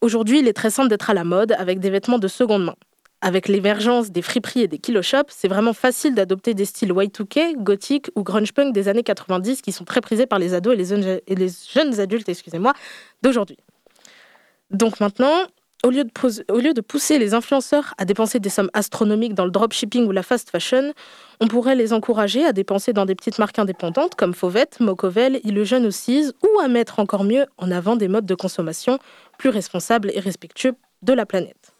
aujourd'hui, il est très simple d'être à la mode avec des vêtements de seconde main. Avec l'émergence des friperies et des kiloshops, c'est vraiment facile d'adopter des styles Y2K, gothique ou grunge punk des années 90 qui sont très prisés par les ados et les jeunes, et les jeunes adultes d'aujourd'hui. Donc maintenant, au lieu, de pousser les influenceurs à dépenser des sommes astronomiques dans le dropshipping ou la fast fashion, on pourrait les encourager à dépenser dans des petites marques indépendantes comme Fauvette, Mocovel, Le Jeune aussi, ou à mettre encore mieux en avant des modes de consommation plus responsables et respectueux de la planète.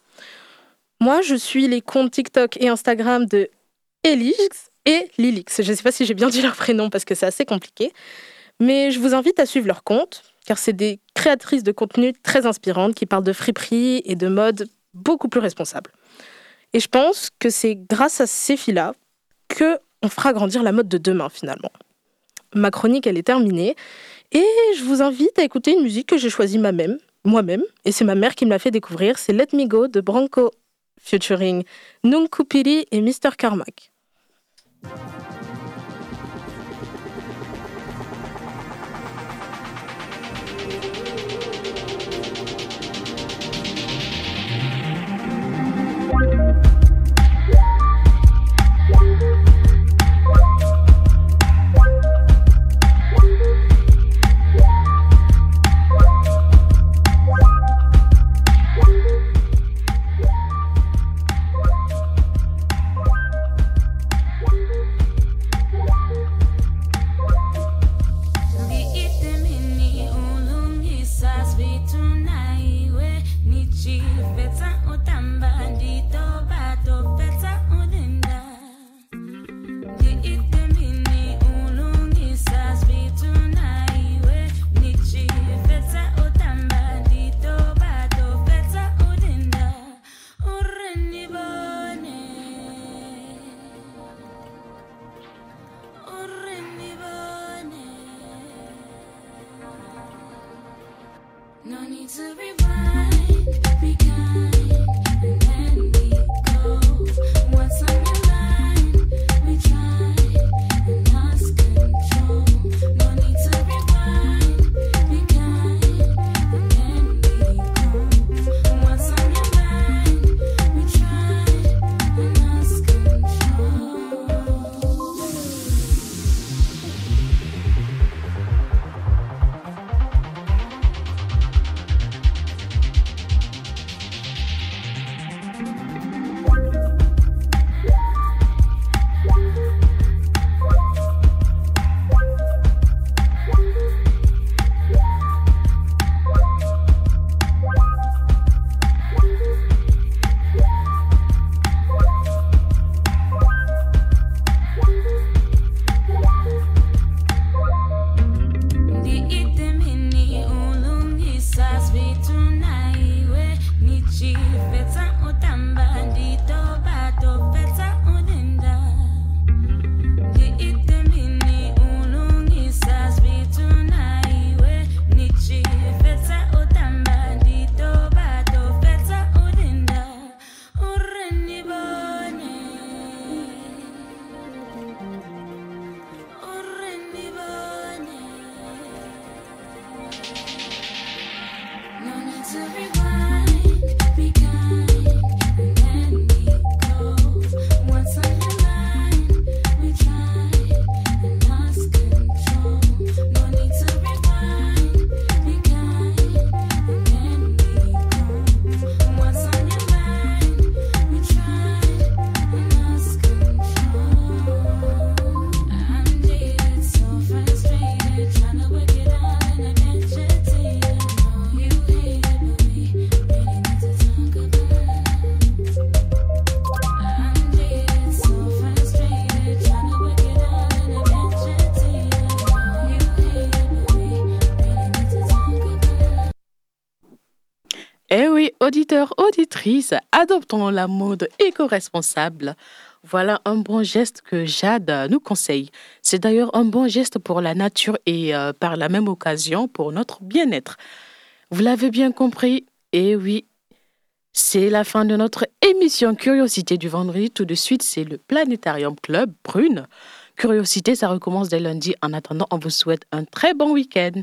Moi, je suis les comptes TikTok et Instagram de Elix et Lilix. Je ne sais pas si j'ai bien dit leur prénom parce que c'est assez compliqué, mais je vous invite à suivre leurs comptes car c'est des créatrices de contenu très inspirantes qui parlent de friperie et de mode beaucoup plus responsables. Et je pense que c'est grâce à ces filles-là que on fera grandir la mode de demain finalement. Ma chronique, elle est terminée. Et je vous invite à écouter une musique que j'ai choisie moi-même, moi-même, et c'est ma mère qui me l'a fait découvrir, c'est Let Me Go de Branco featuring Nung Kupiri et Mr. Carmack. Adoptons la mode éco-responsable. Voilà un bon geste que Jade nous conseille. C'est d'ailleurs un bon geste pour la nature et euh, par la même occasion pour notre bien-être. Vous l'avez bien compris eh oui, c'est la fin de notre émission Curiosité du vendredi. Tout de suite, c'est le Planétarium Club Prune. Curiosité, ça recommence dès lundi. En attendant, on vous souhaite un très bon week-end.